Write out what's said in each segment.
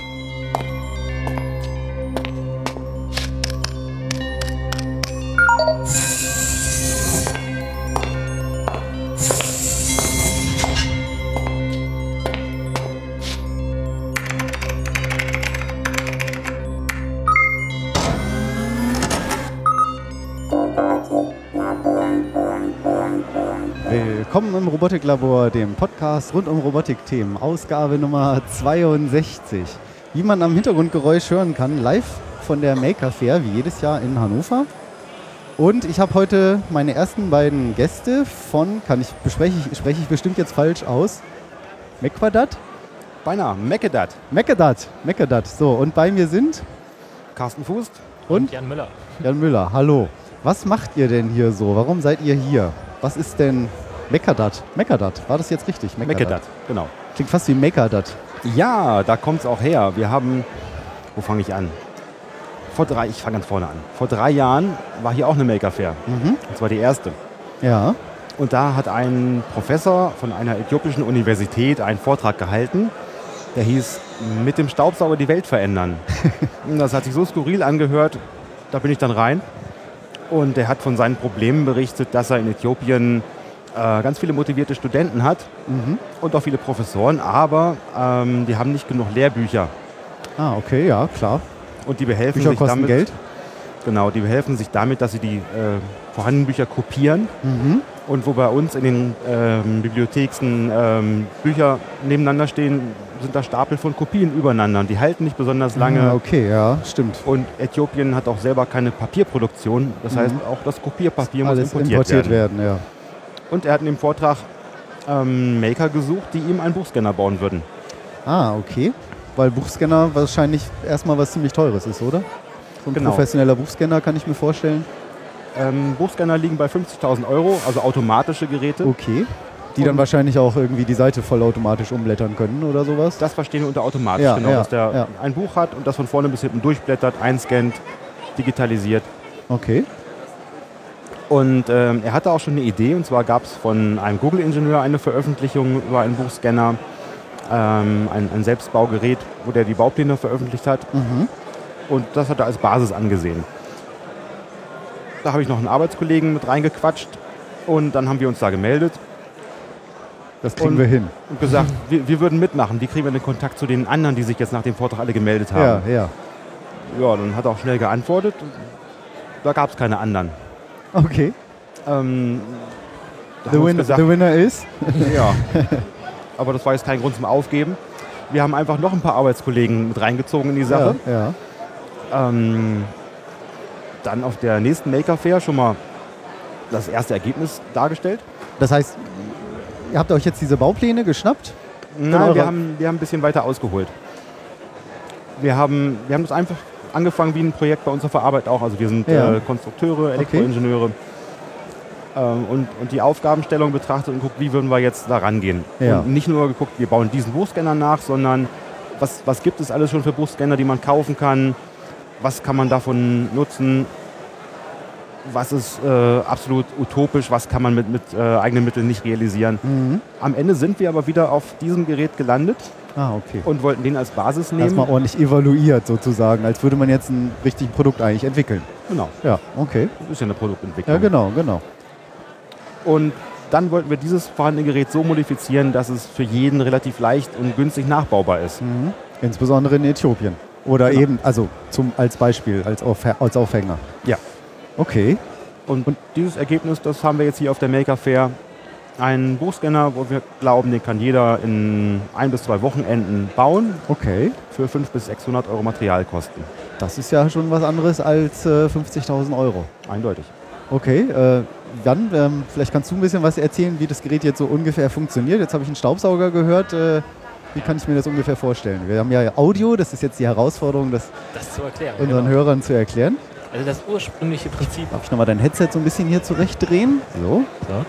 you Robotiklabor, dem Podcast rund um Robotikthemen, Ausgabe Nummer 62. Wie man am Hintergrundgeräusch hören kann, live von der Maker Fair, wie jedes Jahr in Hannover. Und ich habe heute meine ersten beiden Gäste von, kann ich bespreche ich, spreche ich bestimmt jetzt falsch aus, Mekwadat? Beinahe, Mekedat. Mekedat, Mekedat. So, und bei mir sind Carsten Fuß. und Jan Müller. Jan Müller. Hallo. Was macht ihr denn hier so? Warum seid ihr hier? Was ist denn Mekadat? Mekadat, war das jetzt richtig? Mekedat, genau. Klingt fast wie Mekadat. Ja, da kommt es auch her. Wir haben, wo fange ich an? Vor drei, ich fange ganz vorne an. Vor drei Jahren war hier auch eine Maker Fair. Mhm. Und zwar die erste. Ja. Und da hat ein Professor von einer äthiopischen Universität einen Vortrag gehalten, der hieß Mit dem Staubsauger die Welt verändern. Und das hat sich so skurril angehört, da bin ich dann rein. Und er hat von seinen Problemen berichtet, dass er in Äthiopien äh, ganz viele motivierte Studenten hat Mhm. und auch viele Professoren, aber ähm, die haben nicht genug Lehrbücher. Ah, okay, ja, klar. Und die behelfen Bücher sich kosten damit, Geld. Genau, die behelfen sich damit, dass sie die äh, vorhandenen Bücher kopieren. Mhm. Und wo bei uns in den ähm, Bibliotheken ähm, Bücher nebeneinander stehen, sind da Stapel von Kopien übereinander. Und die halten nicht besonders lange. Ah, okay, ja, stimmt. Und Äthiopien hat auch selber keine Papierproduktion. Das Mhm. heißt, auch das Kopierpapier muss Alles importiert, importiert werden. werden, ja. Und er hat in dem Vortrag ähm, Maker gesucht, die ihm einen Buchscanner bauen würden. Ah, okay. Weil Buchscanner wahrscheinlich erstmal was ziemlich Teures ist, oder? So ein Genau. professioneller Buchscanner kann ich mir vorstellen. Ähm, Buchscanner liegen bei 50.000 Euro, also automatische Geräte. Okay. Die dann wahrscheinlich auch irgendwie die Seite vollautomatisch umblättern können oder sowas. Das verstehen wir unter automatisch, Ja, genau, ja, dass der ja. ein Buch hat und das von vorne bis hinten durchblättert, einscannt, digitalisiert. Okay. Und ähm, er hatte auch schon eine Idee, und zwar gab es von einem Google-Ingenieur eine Veröffentlichung über einen Buchscanner, ähm, ein, ein Selbstbaugerät, wo der die Baupläne veröffentlicht hat. Mhm. Und das hat er als Basis angesehen. Da habe ich noch einen Arbeitskollegen mit reingequatscht und dann haben wir uns da gemeldet Das kriegen Und- wir hin. und gesagt, wir, wir würden mitmachen. Wie kriegen wir den Kontakt zu den anderen, die sich jetzt nach dem Vortrag alle gemeldet haben? Ja, ja. Ja, dann hat er auch schnell geantwortet. Da gab es keine anderen. Okay. Ähm, The, win gesagt, the winner is? ja. Aber das war jetzt kein Grund zum Aufgeben. Wir haben einfach noch ein paar Arbeitskollegen mit reingezogen in die Sache. Ja, ja. Ähm, dann auf der nächsten Maker Fair schon mal das erste Ergebnis dargestellt. Das heißt, ihr habt euch jetzt diese Baupläne geschnappt? Nein, eure- wir haben, wir haben ein bisschen weiter ausgeholt. Wir haben, wir haben das einfach angefangen wie ein Projekt bei uns auf der Arbeit auch. Also wir sind Ja. äh, Konstrukteure, Elektroingenieure ähm, und, und die Aufgabenstellung betrachtet und guckt, wie würden wir jetzt da rangehen. Ja. Und nicht nur geguckt, wir bauen diesen Buchscanner nach, sondern was, was gibt es alles schon für Buchscanner, die man kaufen kann? Was kann man davon nutzen? Was ist äh, absolut utopisch? Was kann man mit, mit äh, eigenen Mitteln nicht realisieren? Mhm. Am Ende sind wir aber wieder auf diesem Gerät gelandet Ah, okay. und wollten den als Basis nehmen. Erstmal ordentlich evaluiert sozusagen, als würde man jetzt ein richtiges Produkt eigentlich entwickeln. Genau, Ja, okay. das ist ja eine Produktentwicklung. Ja, genau, genau. Und dann wollten wir dieses vorhandene Gerät so modifizieren, dass es für jeden relativ leicht und günstig nachbaubar ist. Mhm. Insbesondere in Äthiopien. Oder Genau. eben, also zum, als Beispiel, als, als Aufhänger. Ja. Okay. Und, dieses Ergebnis, das haben wir jetzt hier auf der Maker Fair. Einen Buchscanner, wo wir glauben, den kann jeder in ein bis zwei Wochenenden bauen Okay. für 500 bis 600 Euro Materialkosten. Das ist ja schon was anderes als äh, 50.000 Euro. Eindeutig. Okay, äh, Jan, ähm, vielleicht kannst du ein bisschen was erzählen, wie das Gerät jetzt so ungefähr funktioniert. Jetzt habe ich einen Staubsauger gehört. Äh, wie kann ich mir das ungefähr vorstellen? Wir haben ja Audio, das ist jetzt die Herausforderung, das Das zu erklären. unseren genau. Hörern zu erklären. Also das ursprüngliche Prinzip. Darf ich nochmal dein Headset so ein bisschen hier zurechtdrehen? So. So.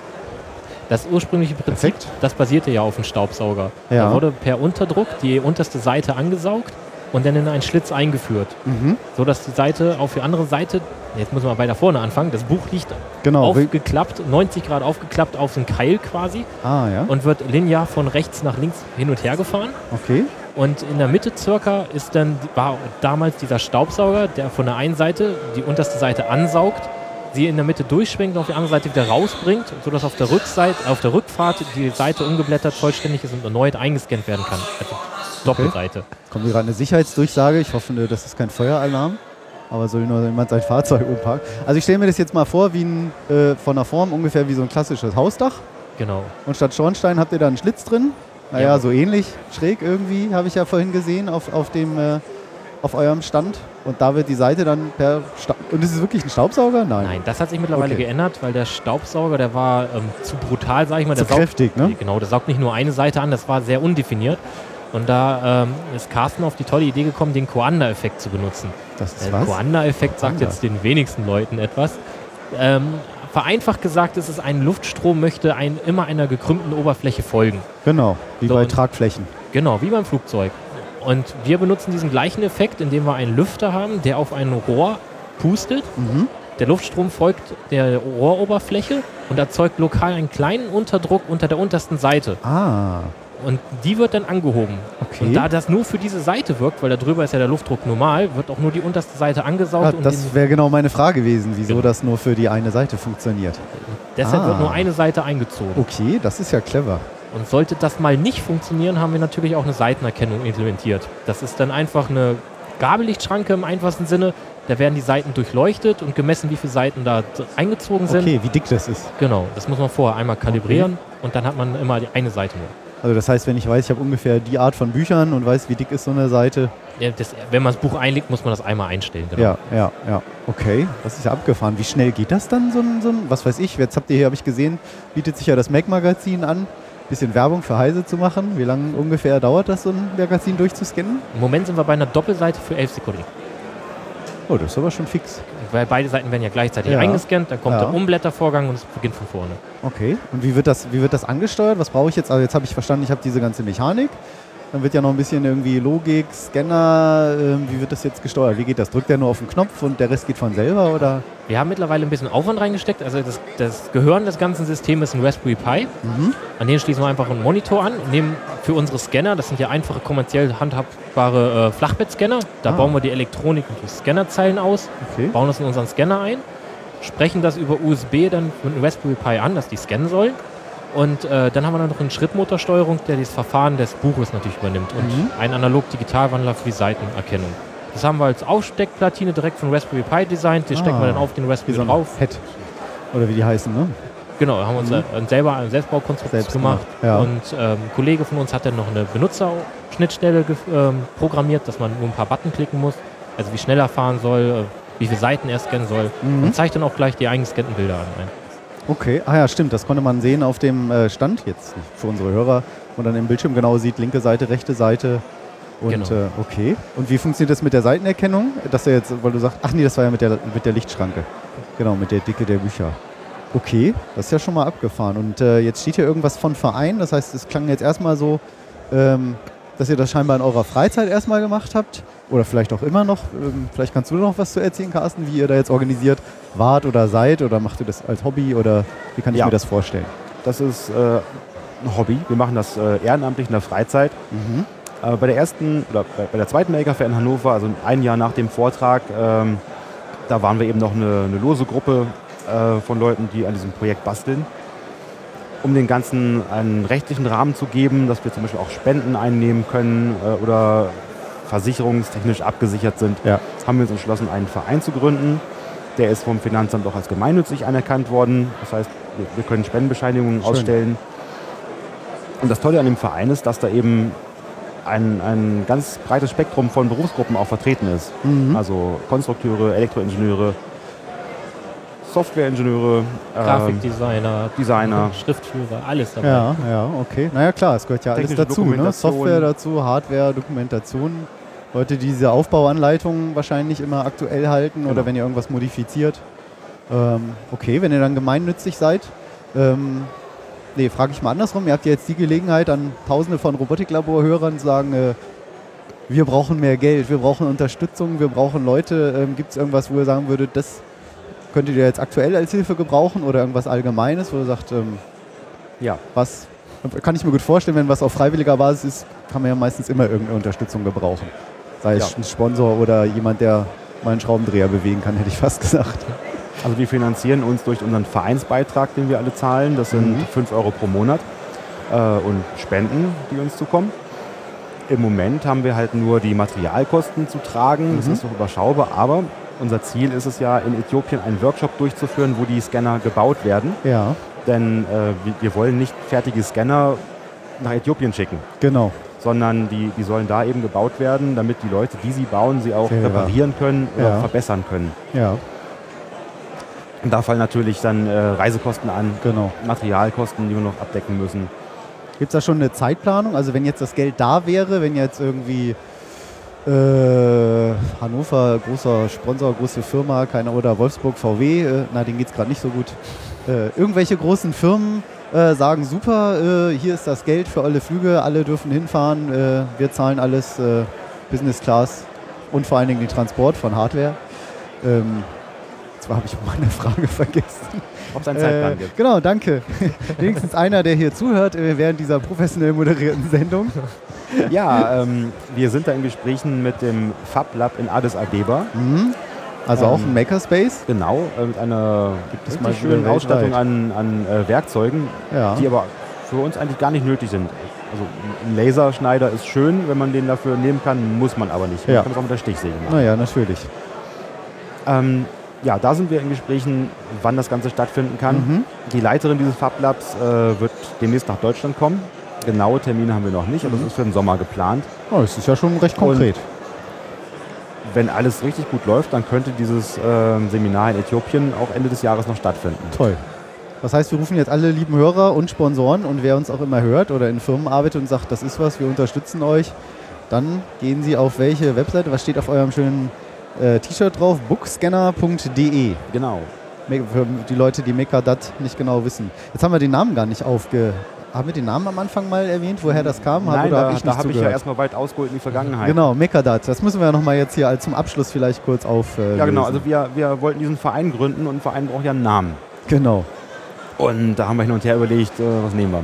Das ursprüngliche Prinzip, Perfekt. das basierte ja auf dem Staubsauger. Ja. Da wurde per Unterdruck die unterste Seite angesaugt und dann in einen Schlitz eingeführt, Mhm. sodass die Seite auf die andere Seite, jetzt muss man weiter vorne anfangen, das Buch liegt Genau. Aufgeklappt, 90 Grad aufgeklappt auf den Keil quasi ah, ja. und wird linear von rechts nach links hin und her gefahren. Okay. Und in der Mitte circa ist dann, war damals dieser Staubsauger, der von der einen Seite die unterste Seite ansaugt, sie in der Mitte durchschwingt und auf die andere Seite wieder rausbringt, sodass auf der Rückseite, auf der Rückfahrt die Seite ungeblättert vollständig ist und erneut eingescannt werden kann. Also Doppelseite. Kommt hier gerade eine Sicherheitsdurchsage. Ich hoffe, das ist kein Feueralarm. Aber soll nur jemand sein Fahrzeug umparken. Also ich stelle mir das jetzt mal vor, wie ein, äh, von der Form ungefähr wie so ein klassisches Hausdach. Genau. Und statt Schornstein habt ihr da einen Schlitz drin. Naja, Ja. so ähnlich, schräg irgendwie, habe ich ja vorhin gesehen auf, auf, dem, äh, auf eurem Stand. Und da wird die Seite dann per Sta Und ist es wirklich ein Staubsauger? Nein. Nein, das hat sich mittlerweile Okay. geändert, weil der Staubsauger, der war ähm, zu brutal, sag ich mal. Der Zu kräftig, ne? Genau, der saugt nicht nur eine Seite an, das war sehr undefiniert. Und da ähm, ist Carsten auf die tolle Idee gekommen, den Coanda-Effekt zu benutzen. Das ist Der was? Coanda-Effekt sagt jetzt den wenigsten Leuten etwas. Ähm, vereinfacht gesagt ist es, ein Luftstrom möchte ein, immer einer gekrümmten Oberfläche folgen. Genau, wie So, bei Tragflächen. Genau, wie beim Flugzeug. Und wir benutzen diesen gleichen Effekt, indem wir einen Lüfter haben, der auf ein Rohr pustet. Mhm. Der Luftstrom folgt der Rohroberfläche und erzeugt lokal einen kleinen Unterdruck unter der untersten Seite. Ah, Und die wird dann angehoben. okay. Und da das nur für diese Seite wirkt, weil da drüber ist ja der Luftdruck normal, wird auch nur die unterste Seite angesaugt ja, und das wäre genau meine Frage gewesen, wieso Genau. das nur für die eine Seite funktioniert. deshalb Ah. wird nur eine Seite eingezogen. Okay, das ist ja clever. Und sollte das mal nicht funktionieren, haben wir natürlich auch eine Seitenerkennung implementiert. Das ist dann einfach eine Gabellichtschranke im einfachsten Sinne. Da werden die Seiten durchleuchtet und gemessen, wie viele Seiten da eingezogen sind. Okay, wie dick das ist. Genau, das muss man vorher einmal kalibrieren und dann hat man immer die eine Seite nur. Also das heißt, wenn ich weiß, ich habe ungefähr die Art von Büchern und weiß, wie dick ist so eine Seite. Ja, das, wenn man das Buch einlegt, muss man das einmal einstellen. Genau. Ja, ja, ja. Okay, das ist ja abgefahren. Wie schnell geht das dann, so ein, so ein was weiß ich, jetzt habt ihr hier, habe ich gesehen, bietet sich ja das Mac-Magazin an, bisschen Werbung für Heise zu machen. Wie lange ungefähr dauert das, so ein Magazin durchzuscannen? Im Moment sind wir bei einer Doppelseite für 11 Sekunden. Oh, das ist aber schon fix. Weil beide Seiten werden ja gleichzeitig Ja. eingescannt, dann kommt Ja. der Umblättervorgang und es beginnt von vorne. Okay. Und wie wird das, wie wird das angesteuert? Was brauche ich jetzt? Also jetzt habe ich verstanden, ich habe diese ganze Mechanik. Dann wird ja noch ein bisschen irgendwie Logik, Scanner. Ähm, wie wird das jetzt gesteuert? Wie geht das? Drückt der nur auf den Knopf und der Rest geht von selber? Oder? Wir haben mittlerweile ein bisschen Aufwand reingesteckt. Also das, das Gehirn des ganzen Systems ist ein Raspberry Pi. Mhm. An den schließen wir einfach einen Monitor an, nehmen für unsere Scanner, das sind ja einfache kommerziell handhabbare äh, Flachbettscanner, da Ah. bauen wir die Elektronik und die Scannerzeilen aus, Okay. bauen das in unseren Scanner ein, sprechen das über USB dann mit einem Raspberry Pi an, dass die scannen sollen. Und äh, dann haben wir noch eine Schrittmotorsteuerung, der das Verfahren des Buches natürlich übernimmt und Mhm. einen Analog-Digitalwandler für die Seitenerkennung. Das haben wir als Aufsteckplatine direkt von Raspberry Pi designt, die stecken wir Ah. dann auf den Raspberry so drauf. Pad. Oder wie die heißen, ne? Genau, haben uns Mhm. selber eine Selbstbaukonstruktion Selbst gemacht. ja. Und ähm, ein Kollege von uns hat dann noch eine Benutzerschnittstelle ähm, programmiert, dass man nur ein paar Button klicken muss. Also wie schnell er fahren soll, äh, wie viele Seiten er scannen soll. Mhm. Und zeigt dann auch gleich die eingescannten Bilder an. Okay, ah ja, stimmt, das konnte man sehen auf dem äh, Stand jetzt für unsere Hörer, wo dann im Bildschirm genau sieht, linke Seite, rechte Seite. Und Genau. äh, okay. Und wie funktioniert das mit der Seitenerkennung? Dass er jetzt, weil du sagst, ach nee, das war ja mit der, mit der Lichtschranke. Genau, mit der Dicke der Bücher. Okay, das ist ja schon mal abgefahren. Und äh, jetzt steht hier irgendwas von Verein, das heißt, es klang jetzt erstmal so, ähm, dass ihr das scheinbar in eurer Freizeit erstmal gemacht habt. Oder vielleicht auch immer noch. Ähm, vielleicht kannst du noch was zu erzählen, Carsten, wie ihr da jetzt organisiert wart oder seid oder macht ihr das als Hobby oder wie kann ich Ja. mir das vorstellen? Das ist äh, ein Hobby. Wir machen das äh, ehrenamtlich in der Freizeit. Mhm. Äh, bei der ersten oder bei, bei der zweiten Maker Fair in Hannover, also ein Jahr nach dem Vortrag, ähm, da waren wir eben noch eine, eine lose Gruppe äh, von Leuten, die an diesem Projekt basteln. Um den Ganzen einen rechtlichen Rahmen zu geben, dass wir zum Beispiel auch Spenden einnehmen können äh, oder versicherungstechnisch abgesichert sind, Ja. haben wir uns entschlossen, einen Verein zu gründen. Der ist vom Finanzamt auch als gemeinnützig anerkannt worden. Das heißt, wir, wir können Spendenbescheinigungen Schön. ausstellen. Und das Tolle an dem Verein ist, dass da eben ein, ein ganz breites Spektrum von Berufsgruppen auch vertreten ist. Mhm. Also Konstrukteure, Elektroingenieure, Softwareingenieure, Grafikdesigner, Designer. Schriftführer, alles dabei. Ja, ja, okay. Naja klar, es gehört ja alles dazu. Ne? Software dazu, Hardware, Dokumentation. Leute, die diese Aufbauanleitungen wahrscheinlich immer aktuell halten oder Genau. wenn ihr irgendwas modifiziert. Ähm, okay, wenn ihr dann gemeinnützig seid. Ähm, nee, frage ich mal andersrum. Ihr habt ja jetzt die Gelegenheit, an tausende von Robotiklaborhörern zu sagen, äh, wir brauchen mehr Geld, wir brauchen Unterstützung, wir brauchen Leute. Ähm, Gibt es irgendwas, wo ihr sagen würdet, das könntet ihr jetzt aktuell als Hilfe gebrauchen oder irgendwas Allgemeines, wo ihr sagt, ähm, Ja, was kann ich mir gut vorstellen, wenn was auf freiwilliger Basis ist, kann man ja meistens immer irgendeine Unterstützung gebrauchen. Sei es Ja. ein Sponsor oder jemand, der mal einen Schraubendreher bewegen kann, hätte ich fast gesagt. Also wir finanzieren uns durch unseren Vereinsbeitrag, den wir alle zahlen. Das sind Mhm. 5 Euro pro Monat äh, und Spenden, die uns zukommen. Im Moment haben wir halt nur die Materialkosten zu tragen. Das Mhm. ist noch überschaubar, aber unser Ziel ist es ja, in Äthiopien einen Workshop durchzuführen, wo die Scanner gebaut werden. Ja, Denn äh, wir, wir wollen nicht fertige Scanner nach Äthiopien schicken, genau. Sondern die, die sollen da eben gebaut werden, damit die Leute, die sie bauen, sie auch Selber. reparieren können oder Ja. verbessern können. Ja, Und da fallen natürlich dann äh, Reisekosten an, genau. Materialkosten, die wir noch abdecken müssen. Gibt es da schon eine Zeitplanung? Also wenn jetzt das Geld da wäre, wenn jetzt irgendwie äh, Hannover, großer Sponsor, große Firma, keine oder Wolfsburg VW, äh, na, denen geht es gerade nicht so gut. Äh, irgendwelche großen Firmen äh, sagen, super, äh, hier ist das Geld für alle Flüge, alle dürfen hinfahren, äh, wir zahlen alles äh, Business Class und vor allen Dingen den Transport von Hardware. Ähm, zwar habe ich meine Frage vergessen. Ob es einen Zeitplan Äh, gibt. Genau, danke. Wenigstens einer, der hier zuhört äh, während dieser professionell moderierten Sendung. Ja, ähm, wir sind da in Gesprächen mit dem Fab Lab in Addis Abeba. Mhm. Also auch Ähm, ein Makerspace. Genau, äh, mit einer es richtig mal schönen Ausstattung an, an äh, Werkzeugen, Ja. die aber für uns eigentlich gar nicht nötig sind. Also ein Laserschneider ist schön, wenn man den dafür nehmen kann, muss man aber nicht. Man Ja. kann es auch mit der Stichsäge machen. Naja, natürlich. Ähm, ja, da sind wir in Gesprächen, wann das Ganze stattfinden kann. Mhm. Die Leiterin dieses Fab Labs äh, wird demnächst nach Deutschland kommen. Genaue Termine haben wir noch nicht, aber Mhm. das ist für den Sommer geplant. Oh, das ist ja schon recht Und- konkret. Wenn alles richtig gut läuft, dann könnte dieses ähm, Seminar in Äthiopien auch Ende des Jahres noch stattfinden. Toll. Das heißt, wir rufen jetzt alle lieben Hörer und Sponsoren und wer uns auch immer hört oder in Firmen arbeitet und sagt, das ist was, wir unterstützen euch, dann gehen Sie auf welche Webseite? Was steht auf eurem schönen äh, T-Shirt drauf? bookscanner.de. Genau. Für die Leute, die Mekadat nicht genau wissen. Jetzt haben wir den Namen gar nicht aufge... Haben wir den Namen am Anfang mal erwähnt, woher das kam? Nein, da, hab ich da habe ich ja erstmal weit ausgeholt in die Vergangenheit. Genau, Mekadat. Das müssen wir ja nochmal jetzt hier zum Abschluss vielleicht kurz auf. Äh, Ja, genau. Also wir, wir wollten diesen Verein gründen und ein Verein braucht ja einen Namen. genau. Und da haben wir hin und her überlegt, äh, was nehmen wir.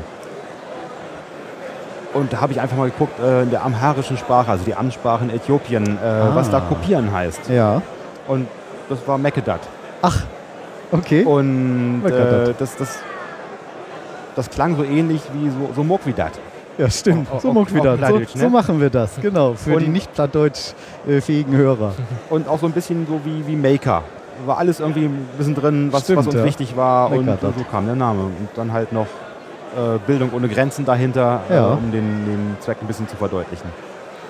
Und da habe ich einfach mal geguckt, äh, in der amharischen Sprache, also die Amtssprache in Äthiopien, Ah. was da kopieren heißt. Ja. Und das war Mekedat. Ach, okay. Und das, das, das klang so ähnlich wie so, so Mokwidat. Ja, stimmt. So, wieder. auch so, Plattdeutsch, so ne? machen wir das, genau. Für Und- die nicht plattdeutsch-fähigen Hörer. Und auch so ein bisschen so wie, wie Maker. War alles irgendwie ein bisschen drin, was, Stimmt, was uns ja. wichtig war. Und Mekedat. so kam der Name. Und dann halt noch äh, Bildung ohne Grenzen dahinter, Ja. äh, um den, den Zweck ein bisschen zu verdeutlichen.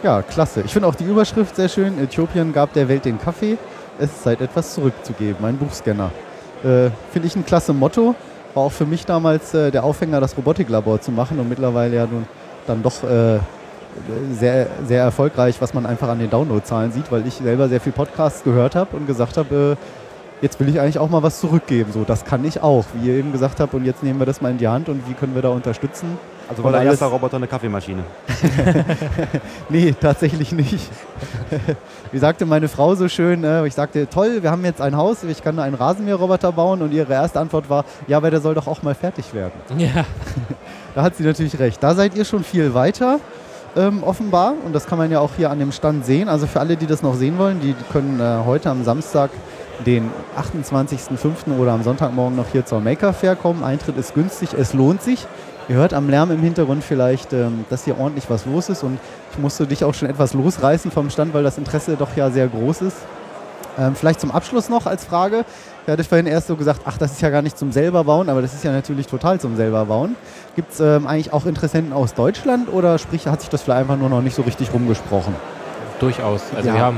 Ja, klasse. Ich finde auch die Überschrift sehr schön. Äthiopien gab der Welt den Kaffee. Es ist Zeit, etwas zurückzugeben. Ein Buchscanner. Äh, finde ich ein klasse Motto. War auch für mich damals äh, der Aufhänger, das Robotiklabor zu machen und mittlerweile ja nun dann doch äh, sehr, sehr erfolgreich, was man einfach an den Downloadzahlen sieht, weil ich selber sehr viel Podcasts gehört habe und gesagt habe, äh, jetzt will ich eigentlich auch mal was zurückgeben. So, das kann ich auch, wie ihr eben gesagt habt, und jetzt nehmen wir das mal in die Hand und wie können wir da unterstützen? Also war der alles- erste Roboter eine Kaffeemaschine. Nee, tatsächlich nicht. Wie sagte meine Frau so schön, äh, ich sagte, toll, wir haben jetzt ein Haus, ich kann einen Rasenmäherroboter bauen und ihre erste Antwort war, ja, aber der soll doch auch mal fertig werden. Ja, Da hat sie natürlich recht. Da seid ihr schon viel weiter, ähm, offenbar, und das kann man ja auch hier an dem Stand sehen. Also für alle, die das noch sehen wollen, die können äh, heute am Samstag, den 28.05. oder am Sonntagmorgen noch hier zur Maker Fair kommen. Eintritt ist günstig, es lohnt sich. Ihr hört am Lärm im Hintergrund vielleicht, ähm, dass hier ordentlich was los ist und ich musste dich auch schon etwas losreißen vom Stand, weil das Interesse doch ja sehr groß ist. Ähm, vielleicht zum Abschluss noch als Frage. Ich hatte vorhin erst so gesagt, ach, das ist ja gar nicht zum selber bauen, aber das ist ja natürlich total zum selber bauen. Gibt es ähm, eigentlich auch Interessenten aus Deutschland oder sprich, hat sich das vielleicht einfach nur noch nicht so richtig rumgesprochen? durchaus. Also Ja. wir haben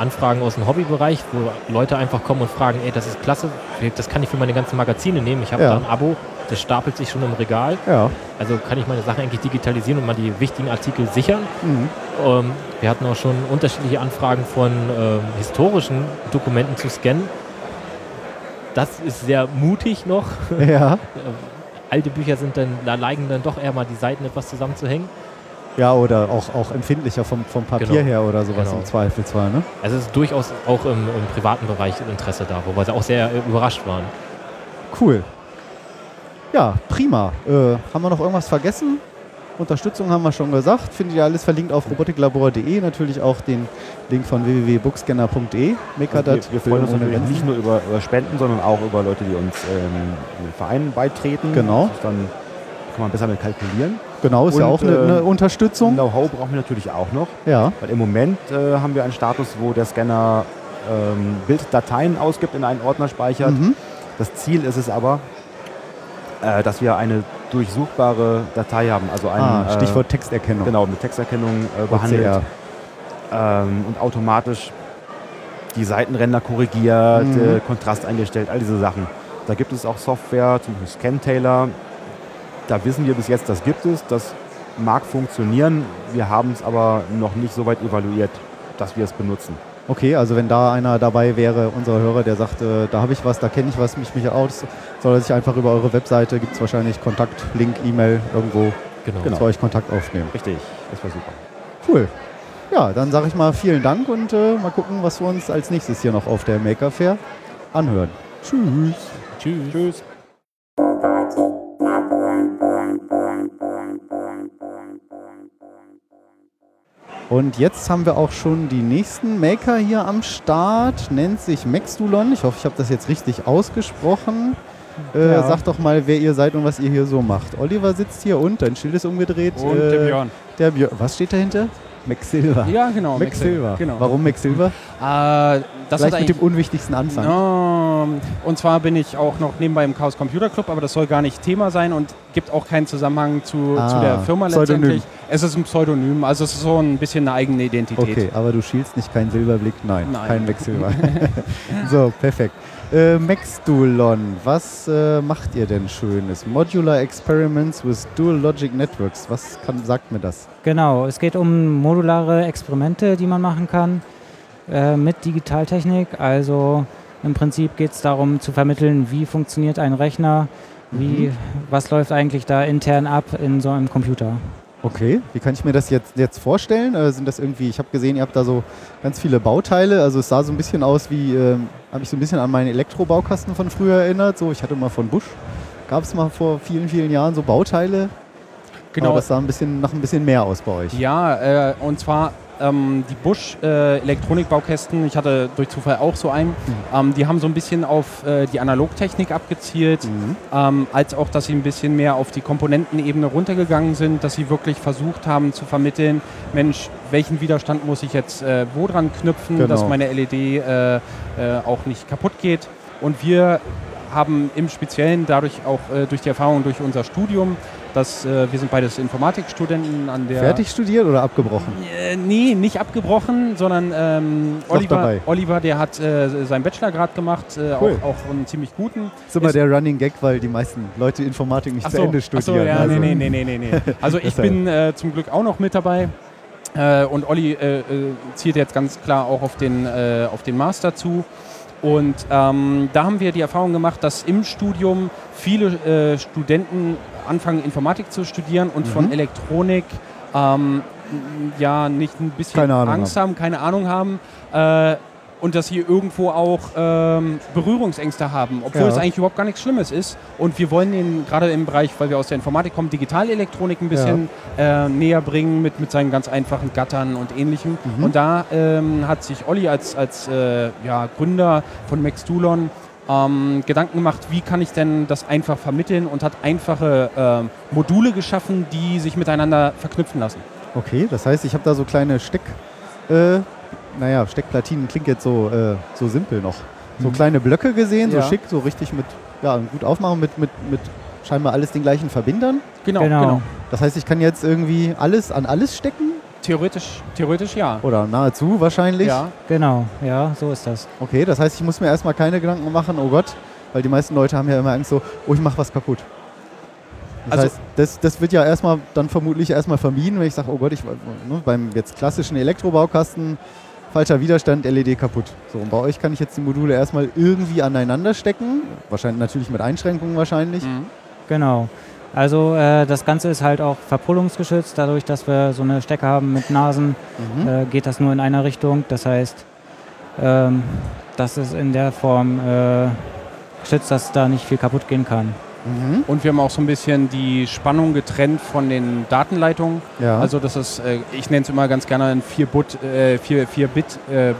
Anfragen aus dem Hobbybereich, wo Leute einfach kommen und fragen, ey, das ist klasse, das kann ich für meine ganzen Magazine nehmen. Ich habe Ja. da ein Abo, das stapelt sich schon im Regal. Ja. Also kann ich meine Sachen eigentlich digitalisieren und mal die wichtigen Artikel sichern. Mhm. Ähm, wir hatten auch schon unterschiedliche Anfragen von ähm, historischen Dokumenten zu scannen. Das ist sehr mutig noch. Ja. Äh, Alte Bücher sind dann, da neigen dann doch eher mal die Seiten etwas zusammenzuhängen. Ja, oder auch, auch empfindlicher vom, vom Papier Genau. her oder sowas Genau. im Zweifelsfall. Ne? Also es ist durchaus auch im, im privaten Bereich Interesse da, wobei sie auch sehr äh, überrascht waren. Cool. Ja, prima. Äh, haben wir noch irgendwas vergessen? Unterstützung haben wir schon gesagt. Findet ihr alles verlinkt auf robotiklabor.de. Natürlich auch den Link von www.bookscanner.de. Wir, wir freuen uns natürlich nicht nur über, über, Spenden, sondern auch über Leute, die uns ähm, in Vereinen beitreten. Genau. Dann kann man besser mit kalkulieren. Genau, ist Und, ja auch eine, eine Unterstützung. Know-how brauchen wir natürlich auch noch. Ja. Weil im Moment äh, haben wir einen Status, wo der Scanner ähm, Bilddateien ausgibt, in einen Ordner speichert. Mhm. Das Ziel ist es aber, äh, dass wir eine durchsuchbare Datei haben. Also ein, ah, äh, Stichwort äh, Texterkennung. Genau, mit Texterkennung äh, behandelt. Ähm, und automatisch die Seitenränder korrigiert, mhm. Äh, Kontrast eingestellt, all diese Sachen. Da gibt es auch Software, zum Beispiel Scantailor. Da wissen wir bis jetzt, das gibt es. Das mag funktionieren. Wir haben es aber noch nicht so weit evaluiert, dass wir es benutzen. Okay, also wenn da einer dabei wäre, unser Hörer, der sagt, äh, da habe ich was, da kenne ich was, mich mich aus, soll er sich einfach über eure Webseite, gibt es wahrscheinlich Kontakt, Link, E-Mail irgendwo genau. genau. zu euch Kontakt aufnehmen. Richtig, das wäre super. Cool. Ja, dann sage ich mal vielen Dank und äh, mal gucken, was wir uns als nächstes hier noch auf der Maker Fair anhören. Tschüss. Tschüss. Tschüss. Und jetzt haben wir auch schon die nächsten Maker hier am Start. Nennt sich Maxdulon. Ich hoffe, ich habe das jetzt richtig ausgesprochen. Äh, ja. Sagt doch mal, wer ihr seid und was ihr hier so macht. Oliver sitzt hier und dein Schild ist umgedreht. Und äh, der Björn. Der Björn. Was steht dahinter? Max Silver. Ja, genau. Max, Max Silver. Genau. Warum Max Silver? Äh, das Vielleicht mit dem unwichtigsten Anfang. No, und zwar bin ich auch noch nebenbei im Chaos Computer Club, aber das soll gar nicht Thema sein und gibt auch keinen Zusammenhang zu, ah, zu der Firma Pseudonym. letztendlich. Es ist ein Pseudonym, also es ist so ein bisschen eine eigene Identität. Okay, aber du schielst nicht kein Silberblick? Nein, Nein. kein Silver. so, perfekt. Äh, Maxdulon, was äh, macht ihr denn Schönes? Modular Experiments with Dual Logic Networks. Was kann, sagt mir das? Genau, es geht um modulare Experimente, die man machen kann äh, mit Digitaltechnik. Also im Prinzip geht es darum zu vermitteln, wie funktioniert ein Rechner, wie, mhm. was läuft eigentlich da intern ab in so einem Computer. Okay, wie kann ich mir das jetzt, jetzt vorstellen? Äh, sind das irgendwie, ich habe gesehen, ihr habt da so ganz viele Bauteile, also es sah so ein bisschen aus wie, äh, habe ich so ein bisschen an meinen Elektrobaukasten von früher erinnert. So, ich hatte mal von Busch, gab es mal vor vielen, vielen Jahren so Bauteile. Genau. Aber das sah ein bisschen nach ein bisschen mehr aus bei euch. Ja, äh, und zwar ähm, die Bosch äh, Elektronikbaukästen, ich hatte durch Zufall auch so einen, mhm. ähm, die haben so ein bisschen auf äh, die Analogtechnik abgezielt, mhm. ähm, als auch, dass sie ein bisschen mehr auf die Komponentenebene runtergegangen sind, dass sie wirklich versucht haben zu vermitteln, Mensch, welchen Widerstand muss ich jetzt äh, wo dran knüpfen, genau. dass meine LED äh, äh, auch nicht kaputt geht. Und wir haben im Speziellen dadurch auch äh, durch die Erfahrung durch unser Studium dass äh, wir sind beides Informatikstudenten an der. Fertig studiert oder abgebrochen? Äh, nee, nicht abgebrochen, sondern ähm, Oliver, Oliver, der hat äh, seinen Bachelorgrad gemacht, äh, cool. auch, auch einen ziemlich guten. Das ist immer der Running Gag, weil die meisten Leute Informatik nicht so, zu Ende studieren. Achso, ja, also. nee, nee, nee, nee, nee. Also ich bin äh, zum Glück auch noch mit dabei. Äh, und Olli äh, zielt jetzt ganz klar auch auf den, auf den Master zu. Und ähm, da haben wir die Erfahrung gemacht, dass im Studium viele Studenten anfangen, Informatik zu studieren und mhm. von Elektronik ähm, ja nicht ein bisschen Angst haben. haben, keine Ahnung haben. Äh, und dass sie irgendwo auch ähm, Berührungsängste haben, obwohl ja. es eigentlich überhaupt gar nichts Schlimmes ist. Und wir wollen ihn gerade im Bereich, weil wir aus der Informatik kommen, Digitalelektronik ein bisschen ja. äh, näher bringen mit, mit seinen ganz einfachen Gattern und ähnlichem. Mhm. Und da ähm, hat sich Olli als, als äh, ja, Gründer von Maxdulon ähm, Gedanken gemacht, wie kann ich denn das einfach vermitteln und hat einfache äh, Module geschaffen, die sich miteinander verknüpfen lassen. Okay, das heißt, ich habe da so kleine Steck, äh, naja, Steckplatinen klingt jetzt so, äh, so simpel noch. So mhm. kleine Blöcke gesehen, ja. so schick, so richtig mit, ja, gut aufmachen mit, mit, mit scheinbar alles den gleichen Verbindern. Genau, genau, genau. Das heißt, ich kann jetzt irgendwie alles an alles stecken Theoretisch, theoretisch ja. Oder nahezu wahrscheinlich. Ja. Genau, ja, so ist das. Okay, das heißt, ich muss mir erstmal keine Gedanken machen, oh Gott, weil die meisten Leute haben ja immer Angst so, oh, ich mache was kaputt. Das also heißt, das, das wird ja erstmal dann vermutlich erstmal vermieden, wenn ich sage, oh Gott, ich ne, beim jetzt klassischen Elektrobaukasten falscher Widerstand, LED kaputt. So, und bei euch kann ich jetzt die Module erstmal irgendwie aneinander stecken. Wahrscheinlich natürlich mit Einschränkungen wahrscheinlich. Mhm. Genau. Also äh, das Ganze ist halt auch verpullungsgeschützt. Dadurch, dass wir so eine Stecke haben mit Nasen, mhm. äh, geht das nur in einer Richtung. Das heißt, ähm, das ist in der Form äh, schützt, dass da nicht viel kaputt gehen kann. Mhm. Und wir haben auch so ein bisschen die Spannung getrennt von den Datenleitungen. Ja. Also das ist, äh, ich nenne es immer ganz gerne ein 4-Bit-Bussystem. Äh, 4, 4 Bit, äh.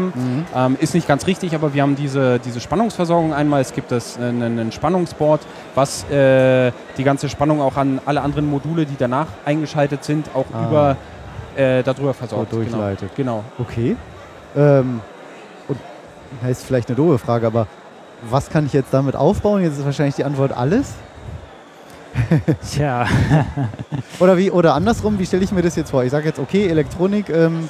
Mhm. ähm, ist nicht ganz richtig, aber wir haben diese, diese Spannungsversorgung einmal. Es gibt das, einen, Spannungsboard, was äh, die ganze Spannung auch an alle anderen Module, die danach eingeschaltet sind, auch Ah. über, äh, darüber versorgt. So durchleitet. Genau. Okay. Ähm, und heißt vielleicht eine doofe Frage, aber was kann ich jetzt damit aufbauen? Jetzt ist wahrscheinlich die Antwort alles. Tja, Oder wie, oder andersrum, wie stelle ich mir das jetzt vor? Ich sage jetzt, okay, Elektronik, ähm,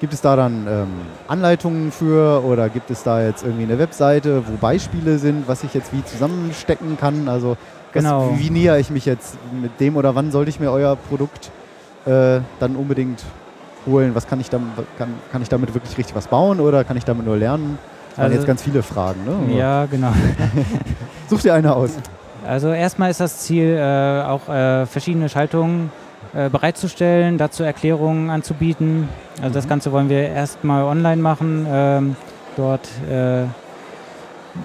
gibt es da dann ähm, Anleitungen für oder gibt es da jetzt irgendwie eine Webseite, wo Beispiele sind, was ich jetzt wie zusammenstecken kann? Also was, Genau. wie, wie näher ich mich jetzt mit dem oder wann sollte ich mir euer Produkt äh, dann unbedingt holen? Was kann ich, dann, kann, kann ich damit wirklich richtig was bauen oder kann ich damit nur lernen? Das waren Also- jetzt ganz viele Fragen, ne? ja, genau. Such dir eine aus. Also erstmal ist das Ziel, äh, auch äh, verschiedene Schaltungen äh, bereitzustellen, dazu Erklärungen anzubieten. Also das Mhm. Ganze wollen wir erstmal online machen, ähm, dort äh,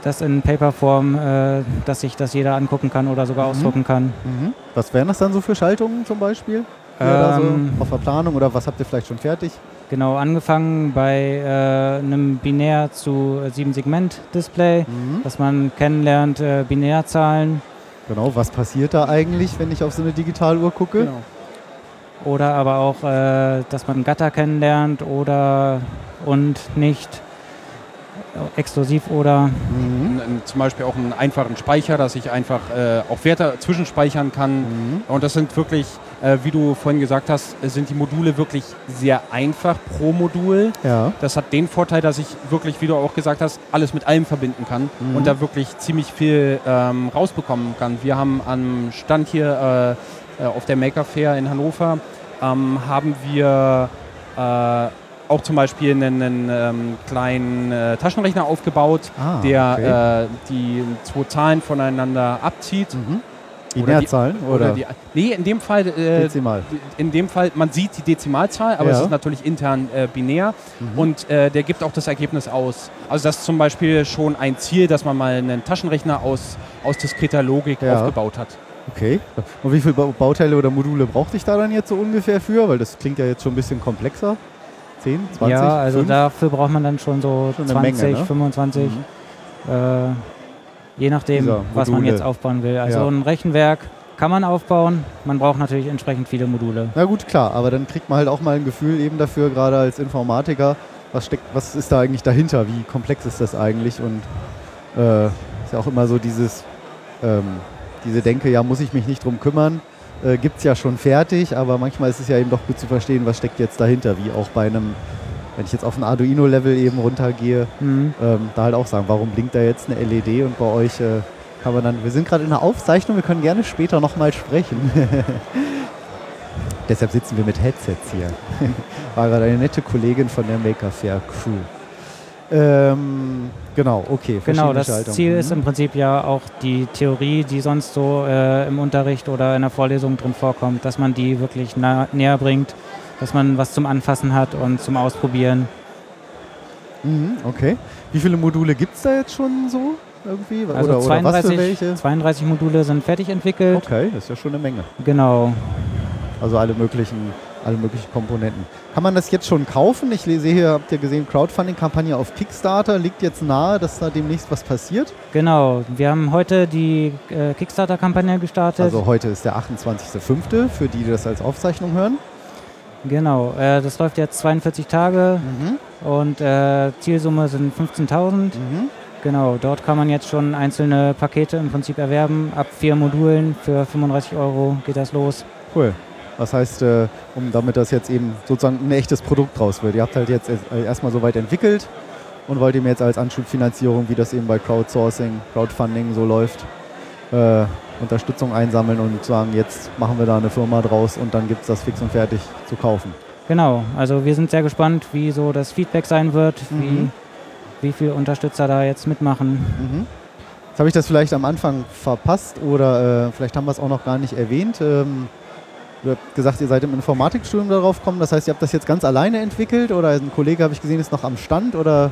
das in Paperform, äh, dass sich das jeder angucken kann oder sogar Mhm. ausdrucken kann. Mhm. Was wären das dann so für Schaltungen zum Beispiel? Ähm, so auf der Planung oder was habt ihr vielleicht schon fertig? Genau, angefangen bei äh, einem Binär zu 7-Segment-Display, Mhm. dass man kennenlernt äh, Binärzahlen Genau, was passiert da eigentlich, wenn ich auf so eine Digitaluhr gucke? genau. oder aber auch, äh, dass man Gatter kennenlernt oder und nicht äh, exklusiv oder Mhm. Zum Beispiel auch einen einfachen Speicher, dass ich einfach äh, auch Werte zwischenspeichern kann. Mhm. Und das sind wirklich, äh, wie du vorhin gesagt hast, sind die Module wirklich sehr einfach pro Modul. Ja. Das hat den Vorteil, dass ich wirklich, wie du auch gesagt hast, alles mit allem verbinden kann Mhm. und da wirklich ziemlich viel ähm, rausbekommen kann. Wir haben am Stand hier äh, äh, auf der Maker Fair in Hannover, ähm, haben wir äh, auch zum Beispiel einen, einen ähm, kleinen äh, Taschenrechner aufgebaut, Ah, der okay. äh, die zwei Zahlen voneinander abzieht. mhm. Oder die- Binärzahlen oder, die, nee, in dem Fall äh, Dezimal? in dem Fall, man sieht die Dezimalzahl, aber Ja. es ist natürlich intern äh, binär Mhm. und äh, der gibt auch das Ergebnis aus. Also das ist zum Beispiel schon ein Ziel, dass man mal einen Taschenrechner aus, aus diskreter Logik Ja. aufgebaut hat. Okay. Und wie viele Ba- Bauteile oder Module brauchte ich da dann jetzt so ungefähr für? Weil das klingt ja jetzt schon ein bisschen komplexer. 10, 20? ja, also 5? dafür braucht man dann schon so Schon eine 20, Menge, ne? 25, Mhm. äh, je nachdem, Dieser was man jetzt aufbauen will. Also Ja. ein Rechenwerk kann man aufbauen, man braucht natürlich entsprechend viele Module. Na gut, klar, aber dann kriegt man halt auch mal ein Gefühl eben dafür, gerade als Informatiker, was steckt, was ist da eigentlich dahinter, wie komplex ist das eigentlich? Und äh, ist ja auch immer so dieses, ähm, diese Denke, ja, muss ich mich nicht drum kümmern, äh, gibt es ja schon fertig, aber manchmal ist es ja eben doch gut zu verstehen, was steckt jetzt dahinter, wie auch bei einem, wenn ich jetzt auf ein Arduino-Level eben runtergehe, Mhm. ähm, da halt auch sagen, warum blinkt da jetzt eine LED und bei euch äh, kann man dann, wir sind gerade in der Aufzeichnung, wir können gerne später nochmal sprechen. Deshalb sitzen wir mit Headsets hier. War gerade eine nette Kollegin von der Maker Fair Crew. Ähm, genau, okay. Genau, das Schaltungen. Ziel ist Mhm. im Prinzip ja auch die Theorie, die sonst so äh, im Unterricht oder in der Vorlesung drin vorkommt, dass man die wirklich näher bringt, dass man was zum Anfassen hat und zum Ausprobieren. Mhm, okay. Wie viele Module gibt es da jetzt schon so? Irgendwie? Also oder, oder was für 32, welche? 32 Module sind fertig entwickelt. Okay, das ist ja schon eine Menge. Genau. Also alle möglichen, alle möglichen Komponenten. Kann man das jetzt schon kaufen? Ich sehe hier, habt ihr gesehen, Crowdfunding-Kampagne auf Kickstarter. Liegt jetzt nahe, dass da demnächst was passiert? Genau. Wir haben heute die äh, Kickstarter-Kampagne gestartet. Also heute ist der 28.05. für die, die das als Aufzeichnung hören. Genau. Äh, das läuft jetzt 42 Tage Mhm. und äh, Zielsumme sind 15.000. Mhm. Genau, dort kann man jetzt schon einzelne Pakete im Prinzip erwerben. Ab vier Modulen für 35 Euro geht das los. Cool. Das heißt, äh, um damit das jetzt eben sozusagen ein echtes Produkt draus wird. Ihr habt halt jetzt äh, erstmal so weit entwickelt und wollt ihm jetzt als Anschubfinanzierung, wie das eben bei Crowdsourcing, Crowdfunding so läuft, äh, Unterstützung einsammeln und sagen, jetzt machen wir da eine Firma draus und dann gibt es das fix und fertig zu kaufen. Genau, also wir sind sehr gespannt, wie so das Feedback sein wird, Mhm. wie, wie viele Unterstützer da jetzt mitmachen. Mhm. Jetzt habe ich das vielleicht am Anfang verpasst oder äh, vielleicht haben wir es auch noch gar nicht erwähnt. Ähm, du habt gesagt, ihr seid im Informatikstudium darauf gekommen. Das heißt, ihr habt das jetzt ganz alleine entwickelt oder ein Kollege, habe ich gesehen, ist noch am Stand oder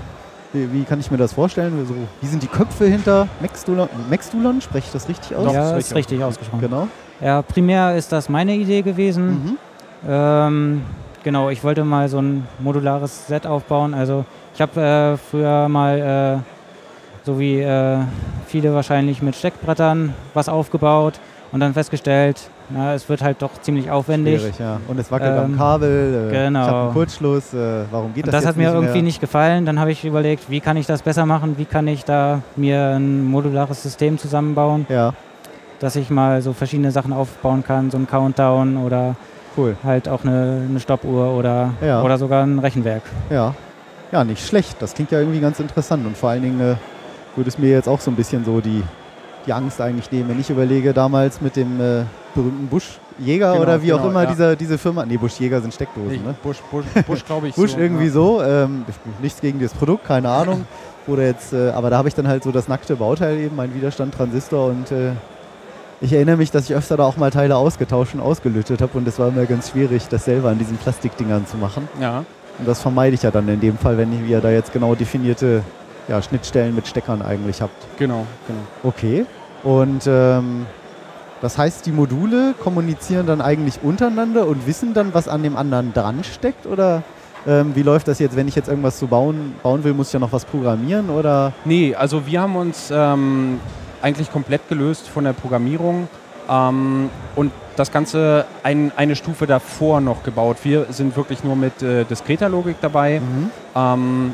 Wie, wie kann ich mir das vorstellen? So, wie sind die Köpfe hinter Maxdulon? Maxdulon, spreche ich das richtig aus? Doch, ja, ist ist richtig richtig ausgesprochen. Genau. Ja, primär ist das meine Idee gewesen. Mhm. Ähm, genau, ich wollte mal so ein modulares Set aufbauen. Also ich habe äh, früher mal, äh, so wie äh, viele wahrscheinlich mit Steckbrettern, was aufgebaut und dann festgestellt, na, es wird halt doch ziemlich aufwendig. Schwierig, ja. Und es wackelt am Ähm, Kabel. Äh, genau. Ich habe einen Kurzschluss. Äh, warum geht Und das das hat mir nicht irgendwie nicht gefallen. Dann habe ich überlegt, wie kann ich das besser machen? Wie kann ich da mir ein modulares System zusammenbauen, Ja, dass ich mal so verschiedene Sachen aufbauen kann, so ein Countdown oder cool. halt auch eine, eine Stoppuhr oder, Ja. oder sogar ein Rechenwerk. Ja. ja, nicht schlecht. Das klingt ja irgendwie ganz interessant. Und vor allen Dingen äh, würde es mir jetzt auch so ein bisschen so die, die Angst eigentlich nehmen, wenn ich überlege, damals mit dem äh, berühmten Buschjäger Genau, oder wie auch genau, immer ja. diese, diese Firma. Nee, Buschjäger sind Steckdosen, Nee, ne? Busch, Busch, Busch glaube ich. Busch so, irgendwie ja. so. Ähm, nichts gegen das Produkt, keine Ahnung. Oder jetzt, äh, aber da habe ich dann halt so das nackte Bauteil eben, mein Widerstand, Transistor und äh, ich erinnere mich, dass ich öfter da auch mal Teile ausgetauscht und ausgelötet habe und es war immer ganz schwierig, das selber an diesen Plastikdingern zu machen. Ja. Und das vermeide ich ja dann in dem Fall, wenn ihr da jetzt genau definierte ja, Schnittstellen mit Steckern eigentlich habt. Genau, genau. Okay. Und ähm, das heißt, die Module kommunizieren dann eigentlich untereinander und wissen dann, was an dem anderen dran steckt? Oder ähm, wie läuft das jetzt, wenn ich jetzt irgendwas zu bauen, bauen will, muss ich ja noch was programmieren? Oder Nee, also wir haben uns ähm, eigentlich komplett gelöst von der Programmierung ähm, und das Ganze ein, eine Stufe davor noch gebaut. Wir sind wirklich nur mit äh, diskreter Logik dabei, ähm,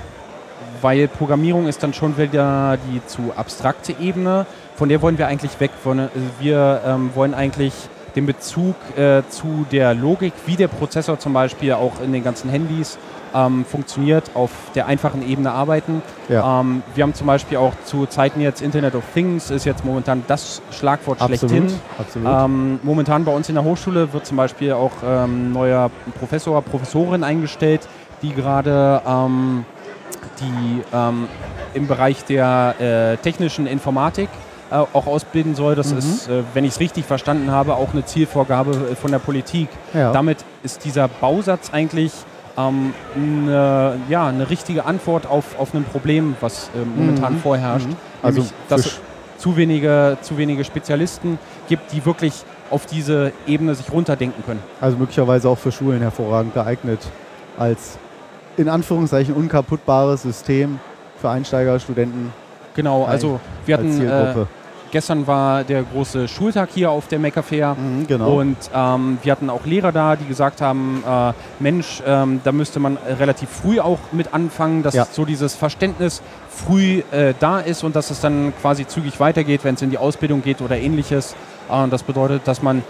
weil Programmierung ist dann schon wieder die zu abstrakte Ebene. Von der wollen wir eigentlich weg. Äh, wir ähm, wollen eigentlich den Bezug äh, zu der Logik, wie der Prozessor zum Beispiel auch in den ganzen Handys ähm, funktioniert, auf der einfachen Ebene arbeiten. Ja. Ähm, wir haben zum Beispiel auch zu Zeiten jetzt Internet of Things ist jetzt momentan das Schlagwort absolut? schlechthin. absolut. Ähm, momentan bei uns in der Hochschule wird zum Beispiel auch ähm, neuer Professor, Professorin eingestellt, die gerade ähm, die ähm, im Bereich der äh, technischen Informatik äh, auch ausbilden soll. Das Mhm. ist, äh, wenn ich es richtig verstanden habe, auch eine Zielvorgabe äh, von der Politik. ja. Damit ist dieser Bausatz eigentlich ähm, eine, ja, eine richtige Antwort auf, auf ein Problem, was äh, momentan Mhm. vorherrscht. Mhm. Also Nämlich, dass es zu wenige, zu wenige Spezialisten gibt, die wirklich auf diese Ebene sich runterdenken können. Also möglicherweise auch für Schulen hervorragend geeignet als in Anführungszeichen unkaputtbares System für Einsteiger, Studenten Genau, also wir hatten, äh, gestern war der große Schultag hier auf der Maker Fair. Mhm, genau. Und ähm, wir hatten auch Lehrer da, die gesagt haben, äh, Mensch, ähm, da müsste man relativ früh auch mit anfangen, dass Ja. so dieses Verständnis früh äh, da ist und dass es dann quasi zügig weitergeht, wenn es in die Ausbildung geht oder ähnliches. Äh, das bedeutet, dass man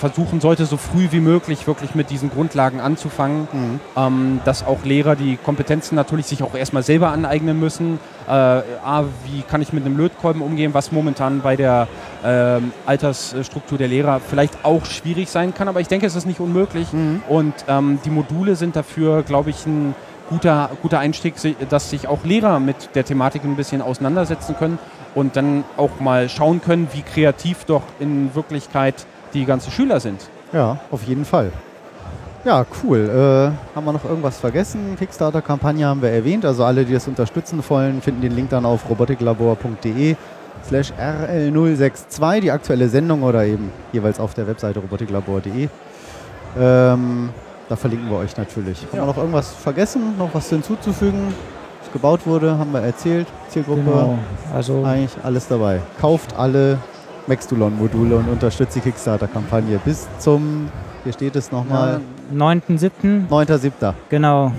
versuchen sollte, so früh wie möglich wirklich mit diesen Grundlagen anzufangen, Mhm. ähm, dass auch Lehrer die Kompetenzen natürlich sich auch erstmal selber aneignen müssen. Äh, A, wie kann ich mit einem Lötkolben umgehen, was momentan bei der ähm, Altersstruktur der Lehrer vielleicht auch schwierig sein kann, aber ich denke, es ist nicht unmöglich. Mhm. Und ähm, die Module sind dafür, glaube ich, ein guter, guter Einstieg, dass sich auch Lehrer mit der Thematik ein bisschen auseinandersetzen können und dann auch mal schauen können, wie kreativ doch in Wirklichkeit die ganzen Schüler sind. Ja, auf jeden Fall. Ja, cool. Äh, haben wir noch irgendwas vergessen? Kickstarter-Kampagne haben wir erwähnt. Also alle, die das unterstützen wollen, finden den Link dann auf robotiklabor.de slash rl062, die aktuelle Sendung oder eben jeweils auf der Webseite robotiklabor.de. Ähm, da verlinken wir euch natürlich. Haben wir noch irgendwas vergessen? Noch was hinzuzufügen? Was gebaut wurde, haben wir erzählt. Zielgruppe, Genau. Also eigentlich alles dabei. Kauft alle Maxdulon-Module und unterstützt die Kickstarter-Kampagne bis zum, hier steht es nochmal, 9.7. 9.7. Genau.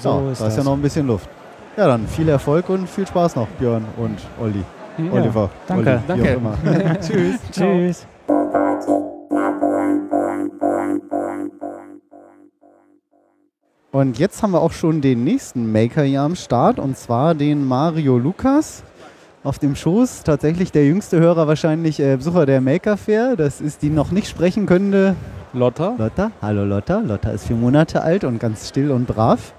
So So, ist da ist ja noch ein bisschen Luft. Ja, dann viel Erfolg und viel Spaß noch, Björn und Olli. Oliver. danke. Olli, wie Danke. Auch immer. Tschüss. Tschüss. Und jetzt haben wir auch schon den nächsten Maker hier am Start und zwar den Mario Lukas. Auf dem Schoß tatsächlich der jüngste Hörer wahrscheinlich äh, Besucher der Maker Fair. Das ist die noch nicht sprechen könnende Lotta? Lotta. Hallo Lotta. Lotta ist vier Monate alt und ganz still und brav.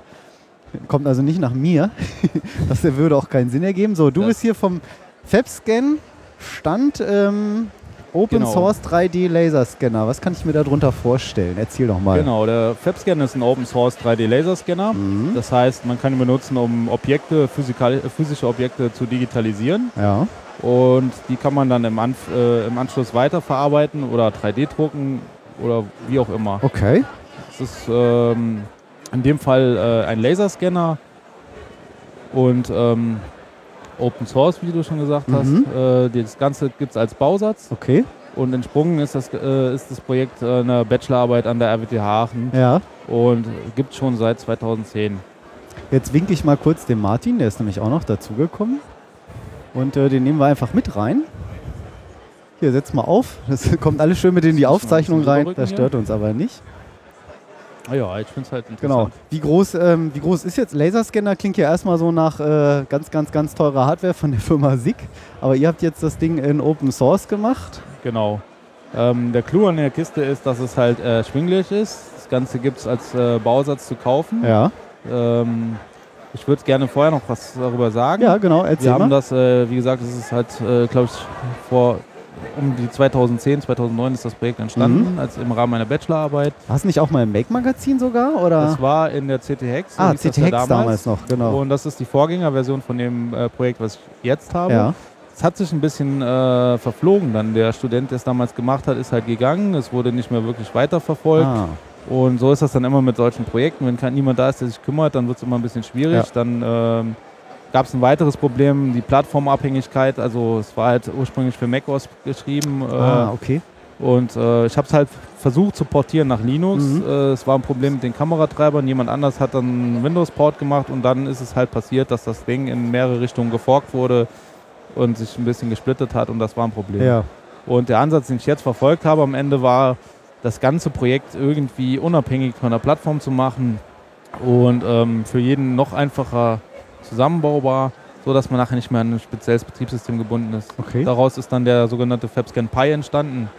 Kommt also nicht nach mir. das würde auch keinen Sinn ergeben. So, du Das- bist hier vom FabScan Stand. Ähm, Open Genau. Source 3D Laserscanner. Was kann ich mir darunter vorstellen? Erzähl doch mal. Genau, der FabScan ist ein Open Source 3D Laserscanner. Mhm. Das heißt, man kann ihn benutzen, um Objekte, äh, physische Objekte zu digitalisieren. Ja. Und die kann man dann im, Anf äh, im Anschluss weiterverarbeiten oder 3D drucken oder wie auch immer. Okay. Es ist ähm, in dem Fall äh, ein Laserscanner und ähm, Open Source, wie du schon gesagt hast. Mhm. Äh, das Ganze gibt es als Bausatz Okay. und entsprungen ist das, äh, ist das Projekt äh, eine Bachelorarbeit an der RWTH Aachen Ja. und gibt schon seit 2010. Jetzt winke ich mal kurz den Martin, der ist nämlich auch noch dazugekommen. Und äh, den nehmen wir einfach mit rein. Hier, setz mal auf. Das kommt alles schön mit in die Aufzeichnung rein. Das stört uns aber nicht. Ah ja, ich finde es halt Genau. interessant. Wie groß, ähm, wie groß ist jetzt Laserscanner? Klingt ja erstmal so nach äh, ganz, ganz, ganz teurer Hardware von der Firma SIG. Aber ihr habt jetzt das Ding in Open Source gemacht. Genau. Ähm, der Clou an der Kiste ist, dass es halt äh, schwinglich ist. Das Ganze gibt es als äh, Bausatz zu kaufen. Ja. Ähm, ich würde gerne vorher noch was darüber sagen. Ja, genau. Erzähl Wir haben mal. das, äh, wie gesagt, es ist halt, äh, glaube ich, vor um die 2010, 2009 ist das Projekt entstanden, Mhm. als im Rahmen meiner Bachelorarbeit. War es nicht auch mal im Make-Magazin sogar? Oder? Das war in der CT Hex. so ah, CT ja Hex damals noch, genau. Und das ist die Vorgängerversion von dem äh, Projekt, was ich jetzt habe. Ja. Es hat sich ein bisschen äh, verflogen dann. Der Student, der es damals gemacht hat, ist halt gegangen. Es wurde nicht mehr wirklich weiterverfolgt. Ah, Und so ist das dann immer mit solchen Projekten. Wenn kein, niemand da ist, der sich kümmert, dann wird es immer ein bisschen schwierig. Ja. Dann ähm, gab es ein weiteres Problem, die Plattformabhängigkeit. Also es war halt ursprünglich für macOS geschrieben. Äh, ah, okay. Und äh, ich habe es halt versucht zu portieren nach Linux. Mhm. Äh, es war ein Problem mit den Kameratreibern. Jemand anders hat dann einen Windows-Port gemacht und dann ist es halt passiert, dass das Ding in mehrere Richtungen geforkt wurde und sich ein bisschen gesplittet hat und das war ein Problem. Ja. Und der Ansatz, den ich jetzt verfolgt habe, am Ende war, das ganze Projekt irgendwie unabhängig von der Plattform zu machen und ähm, für jeden noch einfacher zusammenbaubar, so dass man nachher nicht mehr an ein spezielles Betriebssystem gebunden ist. Okay. Daraus ist dann der sogenannte FabScan Pi entstanden.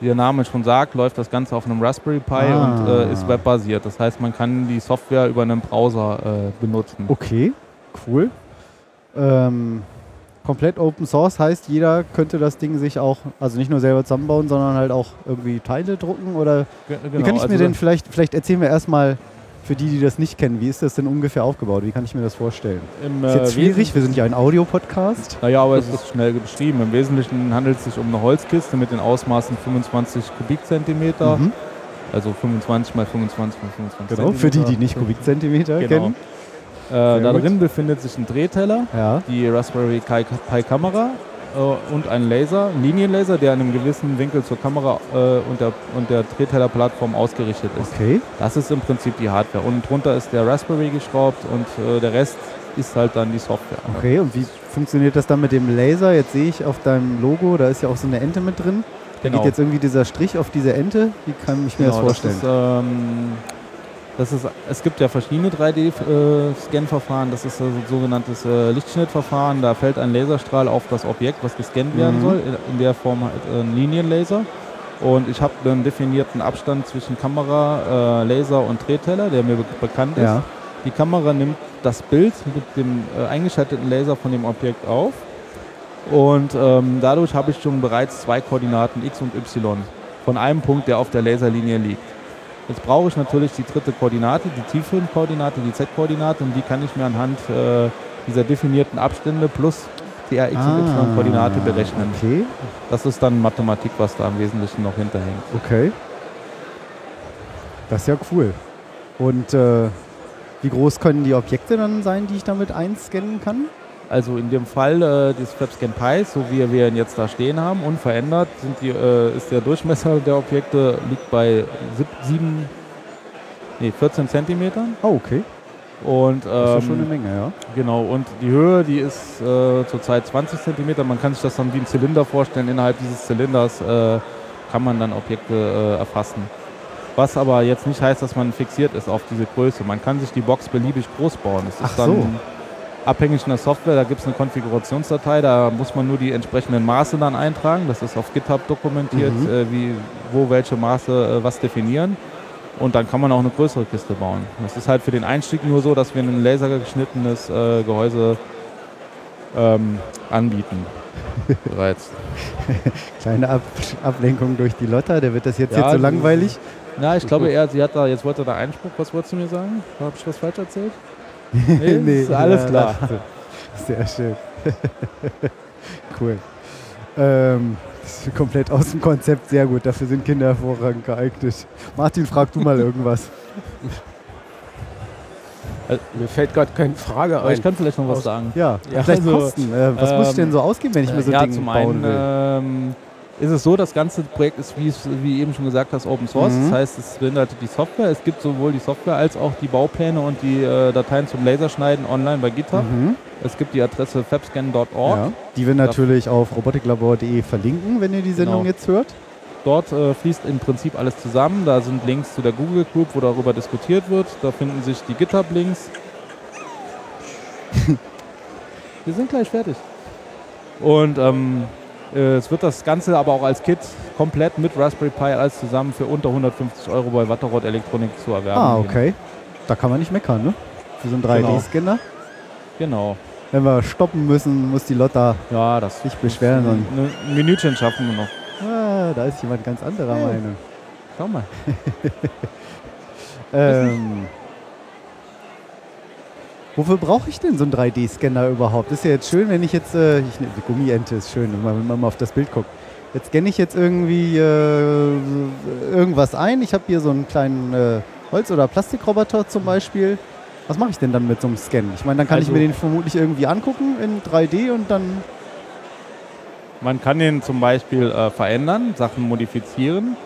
Wie der Name schon sagt, läuft das Ganze auf einem Raspberry Pi Ah. und äh, ist webbasiert. Das heißt, man kann die Software über einen Browser äh, benutzen. Okay, cool. Ähm, komplett Open Source heißt, jeder könnte das Ding sich auch, also nicht nur selber zusammenbauen, sondern halt auch irgendwie Teile drucken oder wie genau, kann ich mir also denn vielleicht, vielleicht erzählen wir erstmal für die, die das nicht kennen, wie ist das denn ungefähr aufgebaut? Wie kann ich mir das vorstellen? im, Ist jetzt äh, schwierig, wir sind ja ein Audiopodcast. Naja, aber es ist schnell beschrieben. Im Wesentlichen handelt es sich um eine Holzkiste mit den Ausmaßen 25 Kubikzentimeter, Mhm. also 25 mal 25 mal 25 Genau, für die, die nicht Kubikzentimeter Genau. kennen. Äh, da drin befindet sich ein Drehteller, Ja. die Raspberry Pi Kamera äh, und ein Laser, ein Linienlaser, der in einem gewissen Winkel zur Kamera äh, und der, und der Drehteller-Plattform ausgerichtet ist. Okay. Das ist im Prinzip die Hardware. Und drunter ist der Raspberry geschraubt und äh, der Rest ist halt dann die Software. Okay, und wie funktioniert das dann mit dem Laser? Jetzt sehe ich auf deinem Logo, da ist ja auch so eine Ente mit drin. Da Genau. geht jetzt irgendwie dieser Strich auf diese Ente. Wie kann ich mir das vorstellen? ist, ähm, das ist, es gibt ja verschiedene 3D-Scan-Verfahren. Das ist ein sogenanntes äh, Lichtschnittverfahren. Da fällt ein Laserstrahl auf das Objekt, was gescannt werden Mhm. soll. In, der Form halt äh, ein Linienlaser. Und ich habe einen definierten Abstand zwischen Kamera, äh, Laser und Drehteller, der mir be bekannt ist. ja. Die Kamera nimmt das Bild mit dem äh, eingeschalteten Laser von dem Objekt auf. Und ähm, dadurch habe ich schon bereits zwei Koordinaten x und y von einem Punkt, der auf der Laserlinie liegt. Jetzt brauche ich natürlich die dritte Koordinate, die Tieffilmkoordinate, die Z-Koordinate und die kann ich mir anhand äh, dieser definierten Abstände plus der x- und y-Koordinate berechnen. Ah, Okay, Das ist dann Mathematik, was da im Wesentlichen noch hinterhängt. okay. Das ist ja cool. Und äh, wie groß können die Objekte dann sein, die ich damit einscannen kann? Also in dem Fall äh, des FabScan Pi, so wie wir ihn jetzt da stehen haben, unverändert, die, äh, ist der Durchmesser der Objekte liegt bei sieb- sieben, nee, 14 Zentimetern. Oh, okay. Und Das ist ja ähm, schon eine Menge, ja. genau, und die Höhe, die ist äh, zurzeit 20 Zentimeter. Man kann sich das dann wie ein Zylinder vorstellen. Innerhalb dieses Zylinders äh, kann man dann Objekte äh, erfassen. Was aber jetzt nicht heißt, dass man fixiert ist auf diese Größe. Man kann sich die Box beliebig groß bauen. Es ist Ach dann so. Abhängig von der Software, da gibt es eine Konfigurationsdatei, da muss man nur die entsprechenden Maße dann eintragen. Das ist auf GitHub dokumentiert, Mhm. äh, wie, wo welche Maße äh, was definieren. Und dann kann man auch eine größere Kiste bauen. Das ist halt für den Einstieg nur so, dass wir ein lasergeschnittenes äh, Gehäuse ähm, anbieten. bereits. Kleine Ab Ablenkung durch die Lotta, der wird das jetzt, Ja, jetzt so langweilig. Na, ich glaube eher, sie hat da, jetzt wollte er da Einspruch. Was wolltest du mir sagen? Habe ich was falsch erzählt? Nee, ist alles ja, klar. Sehr schön. cool. Ähm, das ist komplett aus dem Konzept, sehr gut. Dafür sind Kinder hervorragend geeignet. Martin, frag du mal irgendwas. Mir fällt gerade keine Frage Aber ich ein. kann vielleicht noch was sagen. Ja, Ja, vielleicht also, Kosten. Äh, was muss ich denn ähm, so ausgeben, wenn ich mir so ja, Dinge zum bauen einen will? ähm, ist es so, das ganze Projekt ist, wie, es- wie eben schon gesagt hast, Open Source. Mhm. Das heißt, es beinhaltet die Software. Es gibt sowohl die Software als auch die Baupläne und die äh, Dateien zum Laserschneiden online bei GitHub. Mhm. Es gibt die Adresse fabscan.org. Ja, die wir natürlich auf robotiklabor.de verlinken, wenn ihr die Sendung Genau. jetzt hört. Dort äh, fließt im Prinzip alles zusammen. Da sind Links zu der Google Group, wo darüber diskutiert wird. Da finden sich die GitHub-Links. Wir sind gleich fertig. Und ähm, äh, es wird das Ganze aber auch als Kit komplett mit Raspberry Pi alles zusammen für unter 150 Euro bei Watterrod Elektronik zu erwerben. Ah, okay. Da kann man nicht meckern, ne? Für so einen 3D-Scanner. Genau. Wenn wir stoppen müssen, muss die Lotta Ja, das sich beschweren. Und, ein, ein Minütchen schaffen wir noch. ah, da ist jemand ganz anderer Hey. Meinung. Schau mal. Ähm, wofür brauche ich denn so einen 3D-Scanner überhaupt? Ist ja jetzt schön, wenn ich jetzt, äh, ich, ne, die Gummiente ist schön, wenn man, wenn mal auf das Bild guckt. Jetzt scanne ich jetzt irgendwie äh, irgendwas ein. Ich habe hier so einen kleinen äh, Holz- oder Plastikroboter zum Beispiel. Was mache ich denn dann mit so einem Scan? Ich meine, dann kann ich Also- mir den vermutlich irgendwie angucken in 3D und dann. Man kann den zum Beispiel äh, verändern, Sachen modifizieren.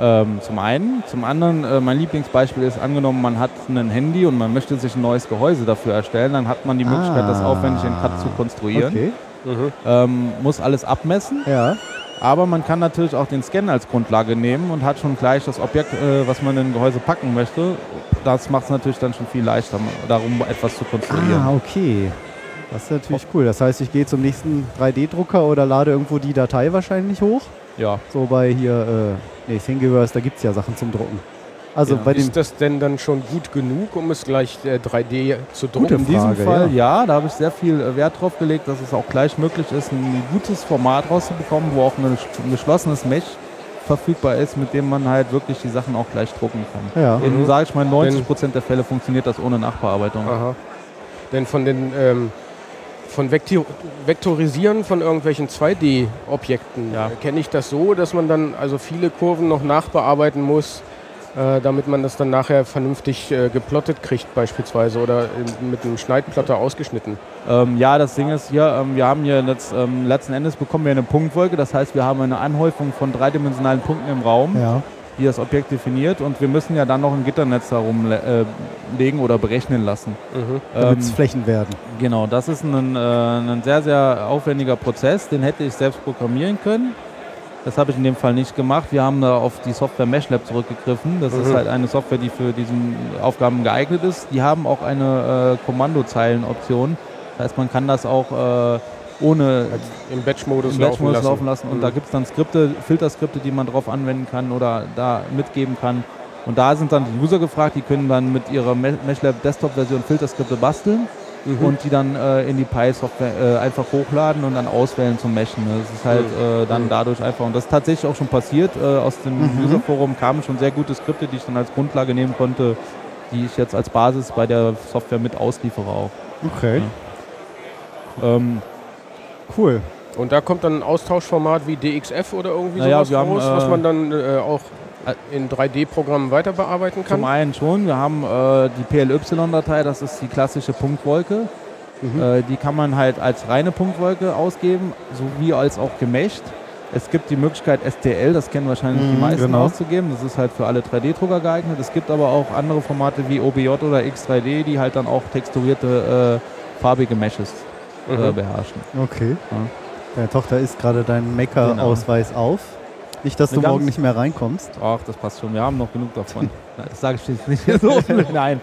Ähm, zum einen. Zum anderen, äh, mein Lieblingsbeispiel ist angenommen, man hat ein Handy und man möchte sich ein neues Gehäuse dafür erstellen, dann hat man die Möglichkeit, das aufwendig in CAD zu konstruieren. Okay. Mhm. Ähm, muss alles abmessen, Ja. aber man kann natürlich auch den Scan als Grundlage nehmen und hat schon gleich das Objekt, äh, was man in ein Gehäuse packen möchte. Das macht es natürlich dann schon viel leichter, darum etwas zu konstruieren. Ah, okay. Das ist natürlich cool. Das heißt, ich gehe zum nächsten 3D-Drucker oder lade irgendwo die Datei wahrscheinlich hoch. Ja. So bei hier, äh, nee, Thingiverse, da gibt es ja Sachen zum Drucken. Also Ja. bei dem. Ist das denn dann schon gut genug, um es gleich äh, 3D zu drucken? Gute In diesem Frage, Fall ja, da habe ich sehr viel äh, Wert drauf gelegt, dass es auch gleich möglich ist, ein gutes Format rauszubekommen, wo auch ein sch- ein geschlossenes Mesh verfügbar ist, mit dem man halt wirklich die Sachen auch gleich drucken kann. Ja. In, Mhm. sage ich mal, 90% der Fälle funktioniert das ohne Nachbearbeitung. Aha. Denn von den ähm, von Vektorisieren von irgendwelchen 2D-Objekten Ja. kenne ich das so, dass man dann also viele Kurven noch nachbearbeiten muss, äh, damit man das dann nachher vernünftig äh, geplottet kriegt beispielsweise oder in, mit einem Schneidplotter ausgeschnitten. Ähm, ja, das Ding ist hier, ähm, wir haben hier letzt, ähm, letzten Endes bekommen wir eine Punktwolke, das heißt, wir haben eine Anhäufung von dreidimensionalen Punkten im Raum. Ja. Die das Objekt definiert und wir müssen ja dann noch ein Gitternetz darum äh, legen oder berechnen lassen. Mhm. Damit es Ähm, Flächen werden. Genau, das ist ein, äh, ein sehr, sehr aufwendiger Prozess, den hätte ich selbst programmieren können. Das habe ich in dem Fall nicht gemacht. Wir haben da auf die Software MeshLab zurückgegriffen. Das ist Mhm. halt eine Software, die für diese Aufgaben geeignet ist. Die haben auch eine äh, Kommandozeilenoption. Das heißt, man kann das auch ohne Im Batch-Modus im laufen lassen. laufen lassen. Und Mhm. da gibt es dann Skripte, Filterskripte, die man drauf anwenden kann oder da mitgeben kann. Und da sind dann die User gefragt, die können dann mit ihrer Me- MeshLab Desktop-Version Filterskripte basteln Mhm. und die dann äh, in die Pi-Software äh, einfach hochladen und dann auswählen zum Meshen. Das ist halt äh, dann Mhm. dadurch einfach, und das ist tatsächlich auch schon passiert. Äh, aus dem Mhm. User-Forum kamen schon sehr gute Skripte, die ich dann als Grundlage nehmen konnte, die ich jetzt als Basis bei der Software mit ausliefere auch. Okay. Ähm, Cool. Und da kommt dann ein Austauschformat wie DXF oder irgendwie Naja, sowas wir haben, raus, was äh, man dann äh, auch in 3D-Programmen weiter bearbeiten kann? Zum einen schon, wir haben äh, die PLY-Datei, das ist die klassische Punktwolke. Mhm. Äh, die kann man halt als reine Punktwolke ausgeben, sowie als auch gemischt. Es gibt die Möglichkeit STL, das kennen wahrscheinlich Mhm, die meisten, genau. auszugeben. Das ist halt für alle 3D-Drucker geeignet. Es gibt aber auch andere Formate wie OBJ oder X3D, die halt dann auch texturierte äh, farbige Meshes äh, Mhm. beherrschen. Okay. Ja. Deine Tochter ist gerade deinen Maker-Ausweis auf. Nicht, dass Eine du morgen nicht mehr reinkommst. Ach, das passt schon. Wir haben noch genug davon. Nein, das sage ich jetzt nicht so. Nein.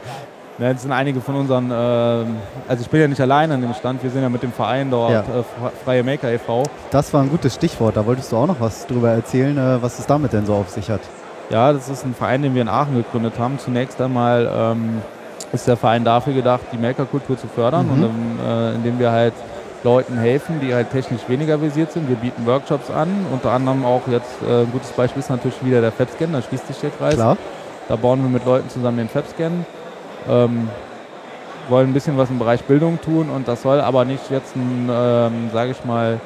Nein, es sind einige von unseren, ähm, also ich bin ja nicht allein an dem Stand, wir sind ja mit dem Verein dort, Ja. äh, Fre- Freie Maker e.V. Das war ein gutes Stichwort. Da wolltest du auch noch was drüber erzählen, äh, was es damit denn so auf sich hat. Ja, das ist ein Verein, den wir in Aachen gegründet haben. Zunächst einmal ähm, ist der Verein dafür gedacht, die Makerkultur zu fördern Mhm. und ähm, äh, indem wir halt Leuten helfen, die halt technisch weniger versiert sind. Wir bieten Workshops an, unter anderem auch jetzt äh, ein gutes Beispiel ist natürlich wieder der FabScan, da schließt sich der Kreis. Klar. Da bauen wir mit Leuten zusammen den FabScan. Ähm, wollen ein bisschen was im Bereich Bildung tun und das soll aber nicht jetzt ein, ähm, sage ich mal,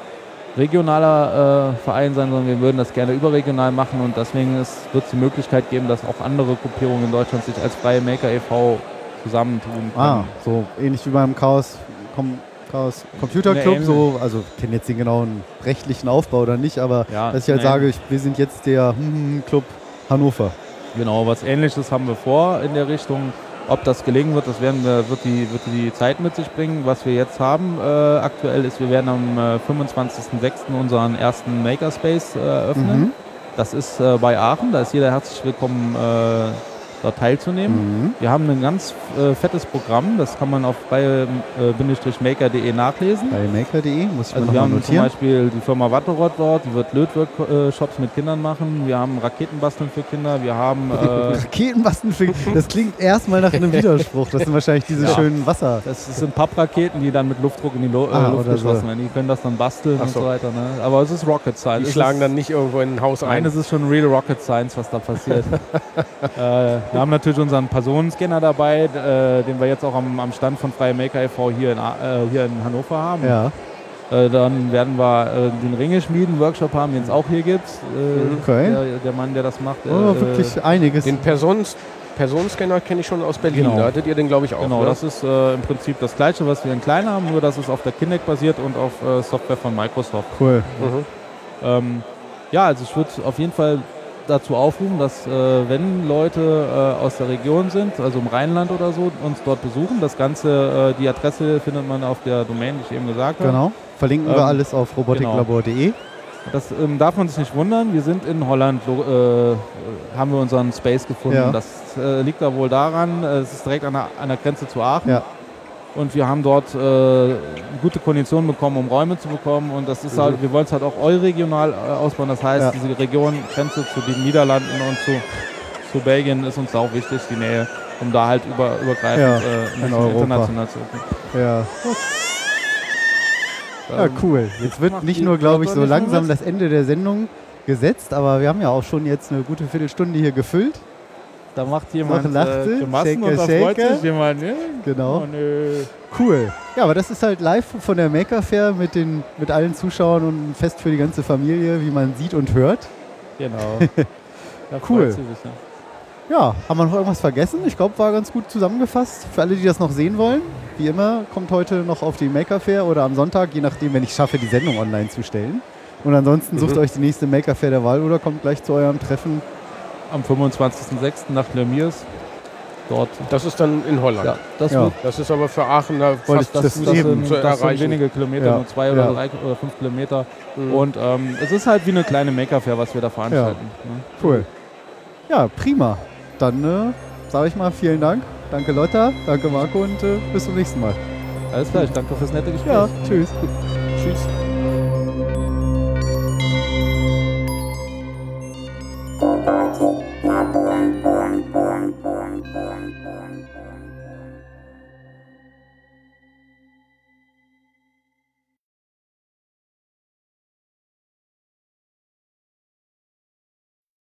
regionaler äh, Verein sein, sondern wir würden das gerne überregional machen und deswegen wird es die Möglichkeit geben, dass auch andere Gruppierungen in Deutschland sich als freie Maker e.V. zusammentun können. Ah, so ähnlich wie beim Chaos, Com Chaos Computer Club, so, also ich kenne jetzt den genauen rechtlichen Aufbau oder nicht, aber Ja, dass ich halt sage, ich, wir sind jetzt der hm, Club Hannover. Genau, was ähnliches haben wir vor in der Richtung. Ob das gelingen wird, das werden wir, wird, die, wird die Zeit mit sich bringen. Was wir jetzt haben äh, aktuell ist, wir werden am äh, 25.06. unseren ersten Makerspace äh, eröffnen. Mhm. Das ist äh, bei Aachen, da ist jeder herzlich willkommen, äh, dort teilzunehmen. Mhm. Wir haben ein ganz äh, fettes Programm, das kann man auf freie-maker.de nachlesen. Bei maker.de muss ich Also wir haben zum notieren. Beispiel die Firma Watterott dort, die wird Lötworkshops mit Kindern machen. Wir haben Raketenbasteln für Kinder. Wir haben äh, Raketenbasten, das klingt erstmal nach einem Widerspruch. Das sind wahrscheinlich diese Ja. schönen Wasser. Das sind Pappraketen, die dann mit Luftdruck in die Lo Ah, äh, Luft oder geschossen so. werden. Die können das dann basteln Ach und so. so weiter. Ne? Aber es ist Rocket Science. Die Es schlagen dann nicht irgendwo in ein Haus ein. Nein, es ist schon real Rocket Science, was da passiert. äh, wir haben natürlich unseren Personenscanner dabei, äh, den wir jetzt auch am, am Stand von Freie Maker e.V. hier in, äh, hier in Hannover haben. Ja, Äh, dann werden wir äh, den Ringe schmieden Workshop haben, den es auch hier gibt. Äh, Okay. der, der Mann, der das macht. äh, oh, wirklich einiges. Den Personens Personenscanner kenne ich schon aus Berlin. Genau. Da hattet ihr den, glaube ich, auch. Genau, ne? das ist äh, im Prinzip das gleiche, was wir in klein haben, nur dass es auf der Kinect basiert und auf äh, Software von Microsoft. Cool. Mhm. Ähm, ja, also ich würde auf jeden Fall dazu aufrufen, dass äh, wenn Leute äh, aus der Region sind, also im Rheinland oder so, uns dort besuchen. Das Ganze, äh, die Adresse findet man auf der Domain, die ich eben gesagt habe. Genau. Verlinken wir Ähm, alles auf robotiklabor.de. Das ähm, darf man sich nicht wundern. Wir sind in Holland, äh, haben wir unseren Space gefunden. Ja. Das äh, liegt da wohl daran, äh, es ist direkt an der, an der Grenze zu Aachen. Ja. Und wir haben dort äh, gute Konditionen bekommen, um Räume zu bekommen. Und das ist Mhm. halt, wir wollen es halt auch euregional äh, ausbauen. Das heißt, Ja. diese Region, Grenze zu den Niederlanden und zu, zu Belgien ist uns auch wichtig, die Nähe, um da halt über, übergreifend Ja, äh, in Europa. international zu öffnen. Ja. ja, Ähm, cool. Jetzt wird nicht nur, glaube ich, so langsam das Ende der Sendung gesetzt, aber wir haben ja auch schon jetzt eine gute Viertelstunde hier gefüllt. Da macht jemand Noch lacht äh, Grimassen und da freut sich jemand. Ne? Genau. Oh. Cool. Ja, aber das ist halt live von der Maker Fair mit, den, mit allen Zuschauern und ein Fest für die ganze Familie, wie man sieht und hört. Genau. Cool. Ja, haben wir noch irgendwas vergessen? Ich glaube, war ganz gut zusammengefasst. Für alle, die das noch sehen wollen, wie immer, kommt heute noch auf die Maker Fair oder am Sonntag, je nachdem, wenn ich schaffe, die Sendung online zu stellen. Und ansonsten sucht Mhm. euch die nächste Maker Fair der Wahl oder kommt gleich zu eurem Treffen. Am 25.06. nach Lemiers. Dort. Das ist dann in Holland. Ja, das Ja. Das ist aber für Aachener Wollte fast das, das das, eben sind, zu das sind erreichen. wenige Kilometer, Ja. nur zwei oder Ja. drei oder fünf Kilometer. Mhm. Und ähm, es ist halt wie eine kleine Maker-Fair, was wir da veranstalten. Ne? Cool. Ja, prima. Dann äh, sage ich mal vielen Dank. Danke Lotta, danke Marco und äh, bis zum nächsten Mal. Alles klar, ich danke fürs nette Gespräch. Ja, tschüss. Tschüss. Labor,